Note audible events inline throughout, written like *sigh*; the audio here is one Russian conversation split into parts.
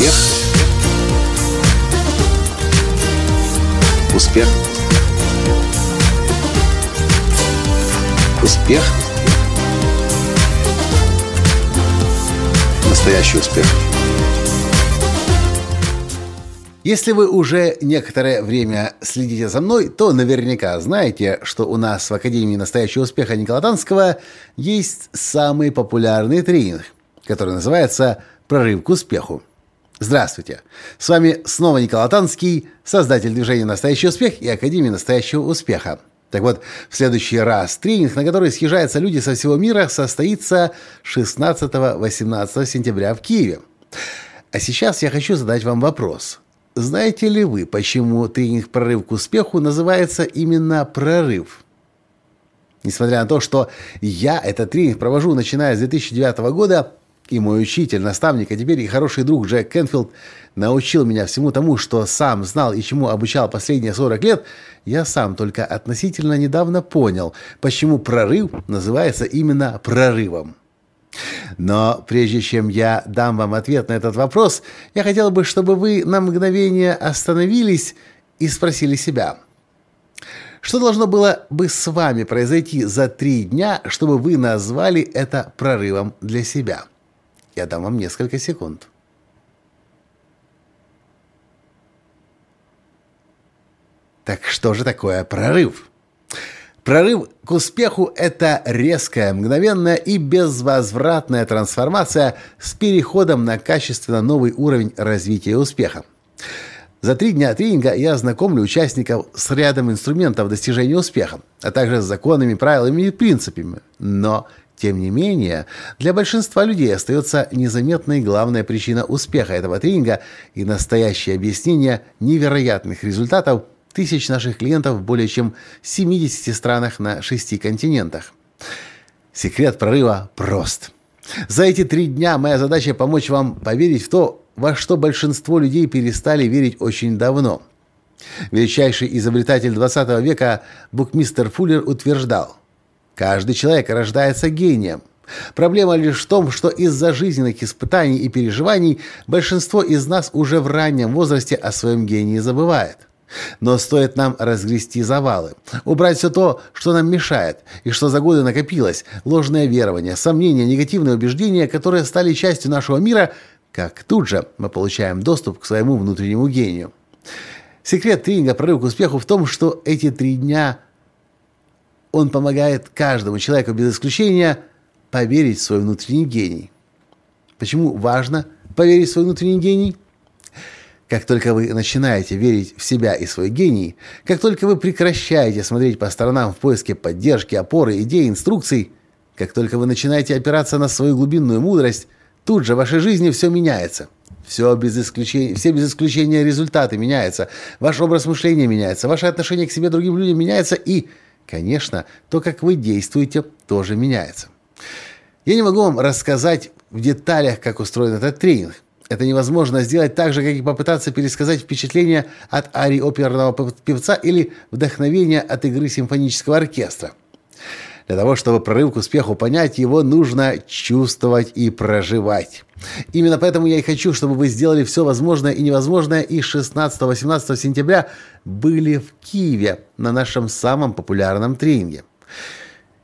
Успех. Успех. Успех. Настоящий успех. Если вы уже некоторое время следите за мной, то наверняка знаете, что у нас в Академии настоящего успеха Никола Танского есть самый популярный тренинг, который называется «Прорыв к успеху». Здравствуйте! С вами снова Никола Танский, создатель движения «Настоящий успех» и Академии настоящего успеха. Так вот, в следующий раз тренинг, на который съезжаются люди со всего мира, состоится 16-18 сентября в Киеве. А сейчас я хочу задать вам вопрос – знаете ли вы, почему тренинг «Прорыв к успеху» называется именно «Прорыв»? Несмотря на то, что я этот тренинг провожу начиная с 2009 года, и мой учитель, наставник, а теперь и хороший друг Джек Кенфилд научил меня всему тому, что сам знал и чему обучал последние 40 лет, я сам только относительно недавно понял, почему прорыв называется именно прорывом. Но прежде чем я дам вам ответ на этот вопрос, я хотел бы, чтобы вы на мгновение остановились и спросили себя, что должно было бы с вами произойти за три дня, чтобы вы назвали это прорывом для себя? Я дам вам несколько секунд. Так что же такое прорыв? Прорыв к успеху – это резкая, мгновенная и безвозвратная трансформация с переходом на качественно новый уровень развития успеха. За три дня тренинга я знакомлю участников с рядом инструментов достижения успеха, а также с законами, правилами и принципами. Но, тем не менее, для большинства людей остается незаметной главная причина успеха этого тренинга и настоящее объяснение невероятных результатов – тысяч наших клиентов в более чем 70 странах на шести континентах. Секрет прорыва прост. За эти три дня моя задача помочь вам поверить в то, во что большинство людей перестали верить очень давно. Величайший изобретатель 20 века букмистер Фуллер утверждал, «Каждый человек рождается гением. Проблема лишь в том, что из-за жизненных испытаний и переживаний большинство из нас уже в раннем возрасте о своем гении забывает. Но стоит нам разгрести завалы, убрать все то, что нам мешает, и что за годы накопилось, ложное верование, сомнения, негативные убеждения, которые стали частью нашего мира, как тут же мы получаем доступ к своему внутреннему гению. Секрет тренинга «Прорыв к успеху» в том, что эти три дня он помогает каждому человеку без исключения поверить в свой внутренний гений. Почему важно поверить в свой внутренний гений? Как только вы начинаете верить в себя и свой гений, как только вы прекращаете смотреть по сторонам в поиске поддержки, опоры, идей, инструкций, как только вы начинаете опираться на свою глубинную мудрость, тут же в вашей жизни все меняется. Все без исключения, все без исключения результаты меняются, ваш образ мышления меняется, ваше отношение к себе другим людям меняется и, конечно, то, как вы действуете, тоже меняется. Я не могу вам рассказать в деталях, как устроен этот тренинг. Это невозможно сделать так же, как и попытаться пересказать впечатление от арии оперного певца или вдохновение от игры симфонического оркестра. Для того, чтобы прорыв к успеху понять, его нужно чувствовать и проживать. Именно поэтому я и хочу, чтобы вы сделали все возможное и невозможное и 16-18 сентября были в Киеве на нашем самом популярном тренинге.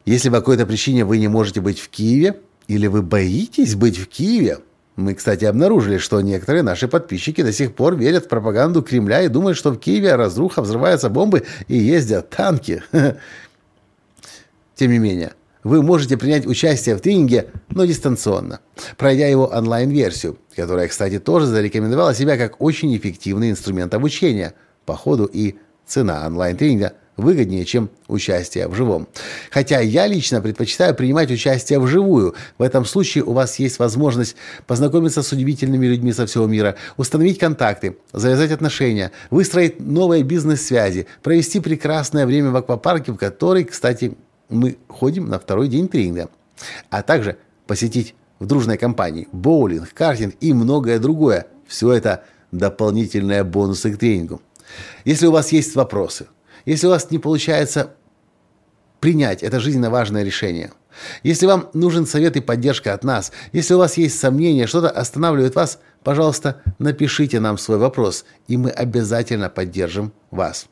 Если по какой-то причине вы не можете быть в Киеве, или вы боитесь быть в Киеве, мы, кстати, обнаружили, что некоторые наши подписчики до сих пор верят в пропаганду Кремля и думают, что в Киеве разруха, взрываются бомбы и ездят танки. *laughs* Тем не менее, вы можете принять участие в тренинге, но дистанционно, пройдя его онлайн-версию, которая, кстати, тоже зарекомендовала себя как очень эффективный инструмент обучения по ходу и цена онлайн-тренинга – выгоднее, чем участие в живом. Хотя я лично предпочитаю принимать участие вживую. В этом случае у вас есть возможность познакомиться с удивительными людьми со всего мира, установить контакты, завязать отношения, выстроить новые бизнес-связи, провести прекрасное время в аквапарке, в который, кстати, мы ходим на второй день тренинга, а также посетить в дружной компании боулинг, картинг и многое другое. Все это дополнительные бонусы к тренингу. Если у вас есть вопросы, если у вас не получается принять это жизненно важное решение, если вам нужен совет и поддержка от нас, если у вас есть сомнения, что-то останавливает вас, пожалуйста, напишите нам свой вопрос, и мы обязательно поддержим вас.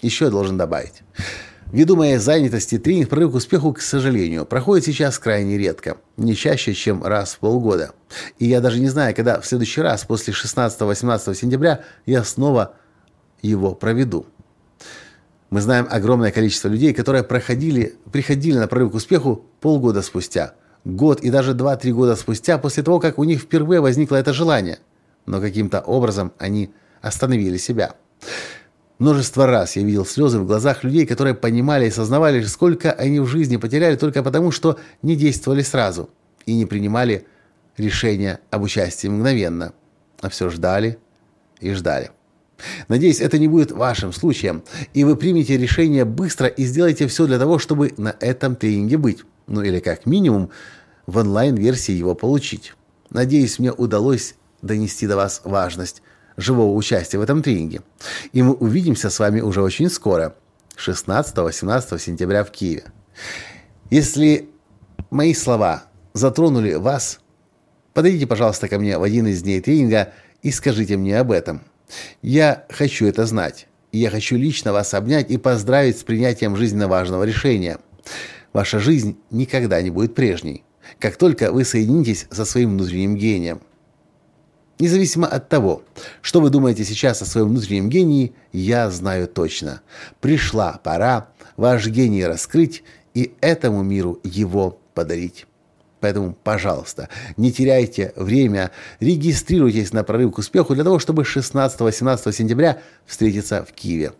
Еще я должен добавить. Ввиду моей занятости, тренинг «Прорыв к успеху», к сожалению, проходит сейчас крайне редко, не чаще, чем раз в полгода. И я даже не знаю, когда в следующий раз, после 16-18 сентября, я снова его проведу. Мы знаем огромное количество людей, которые проходили, приходили на прорыв к успеху полгода спустя, год и даже 2-3 года спустя, после того, как у них впервые возникло это желание. Но каким-то образом они остановили себя. Множество раз я видел слезы в глазах людей, которые понимали и сознавали, сколько они в жизни потеряли только потому, что не действовали сразу и не принимали решения об участии мгновенно, а все ждали и ждали. Надеюсь, это не будет вашим случаем, и вы примете решение быстро и сделаете все для того, чтобы на этом тренинге быть. Ну или как минимум в онлайн-версии его получить. Надеюсь, мне удалось донести до вас важность живого участия в этом тренинге. И мы увидимся с вами уже очень скоро, 16-18 сентября в Киеве. Если мои слова затронули вас, подойдите, пожалуйста, ко мне в один из дней тренинга и скажите мне об этом. Я хочу это знать. И я хочу лично вас обнять и поздравить с принятием жизненно важного решения. Ваша жизнь никогда не будет прежней, как только вы соединитесь со своим внутренним гением. Независимо от того, что вы думаете сейчас о своем внутреннем гении, я знаю точно. Пришла пора ваш гений раскрыть и этому миру его подарить. Поэтому, пожалуйста, не теряйте время, регистрируйтесь на прорыв к успеху для того, чтобы 16-18 сентября встретиться в Киеве.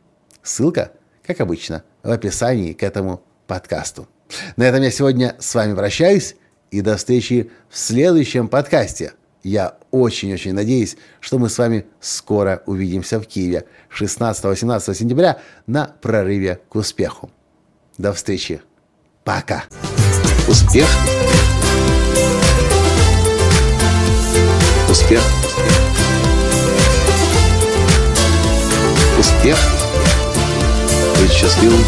Ссылка, как обычно, в описании к этому подкасту. На этом я сегодня с вами прощаюсь и до встречи в следующем подкасте – я очень-очень надеюсь, что мы с вами скоро увидимся в Киеве 16-18 сентября на прорыве к успеху. До встречи. Пока. Успех. Успех. Успех. Быть счастливым,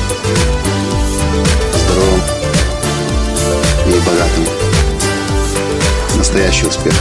здоровым и богатым. Настоящий успех.